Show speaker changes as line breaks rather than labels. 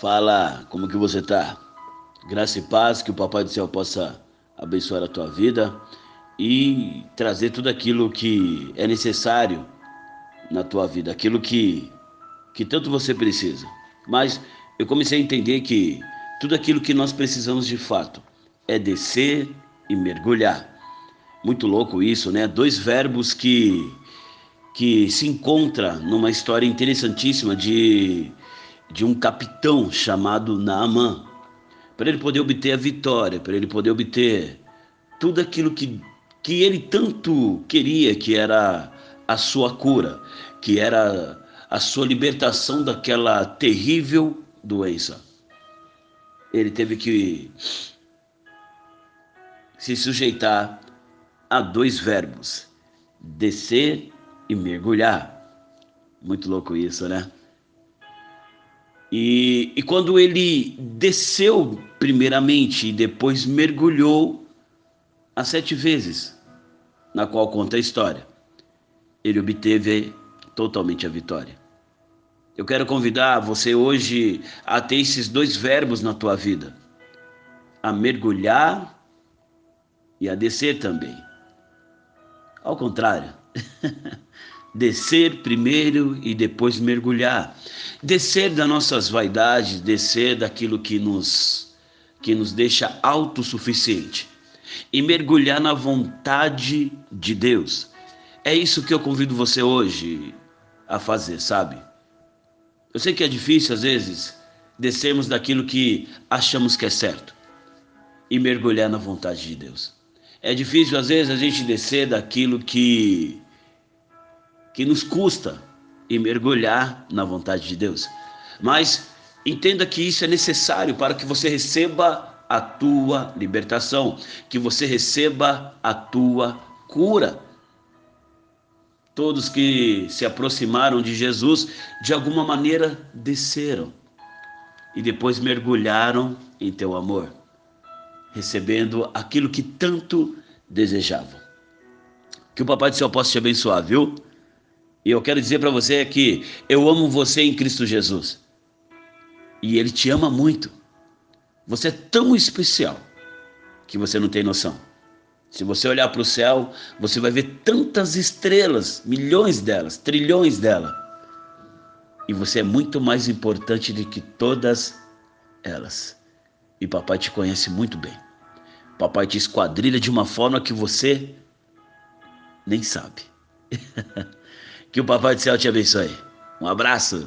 Fala, como que você tá? Graça e paz, que o Papai do Céu possa abençoar a tua vida e trazer tudo aquilo que é necessário na tua vida, aquilo que, que tanto você precisa. Mas eu comecei a entender que tudo aquilo que nós precisamos de fato é descer e mergulhar. Muito louco isso, né? Dois verbos que que se encontra numa história interessantíssima de de um capitão chamado Naamã, para ele poder obter a vitória, para ele poder obter tudo aquilo que, que ele tanto queria, que era a sua cura, que era a sua libertação daquela terrível doença. Ele teve que se sujeitar a dois verbos: descer e mergulhar. Muito louco isso, né? E, e quando ele desceu primeiramente e depois mergulhou as sete vezes, na qual conta a história, ele obteve totalmente a vitória. Eu quero convidar você hoje a ter esses dois verbos na tua vida: a mergulhar e a descer também. Ao contrário. descer primeiro e depois mergulhar. Descer das nossas vaidades, descer daquilo que nos que nos deixa autossuficiente e mergulhar na vontade de Deus. É isso que eu convido você hoje a fazer, sabe? Eu sei que é difícil às vezes descermos daquilo que achamos que é certo e mergulhar na vontade de Deus. É difícil às vezes a gente descer daquilo que que nos custa e mergulhar na vontade de Deus. Mas entenda que isso é necessário para que você receba a tua libertação, que você receba a tua cura. Todos que se aproximaram de Jesus, de alguma maneira desceram e depois mergulharam em teu amor, recebendo aquilo que tanto desejavam. Que o Papai do Céu possa te abençoar, viu? E eu quero dizer para você que eu amo você em Cristo Jesus. E Ele te ama muito. Você é tão especial que você não tem noção. Se você olhar para o céu, você vai ver tantas estrelas, milhões delas, trilhões delas. E você é muito mais importante do que todas elas. E papai te conhece muito bem. Papai te esquadrilha de uma forma que você nem sabe. Que o Papai do Céu te abençoe. Um abraço.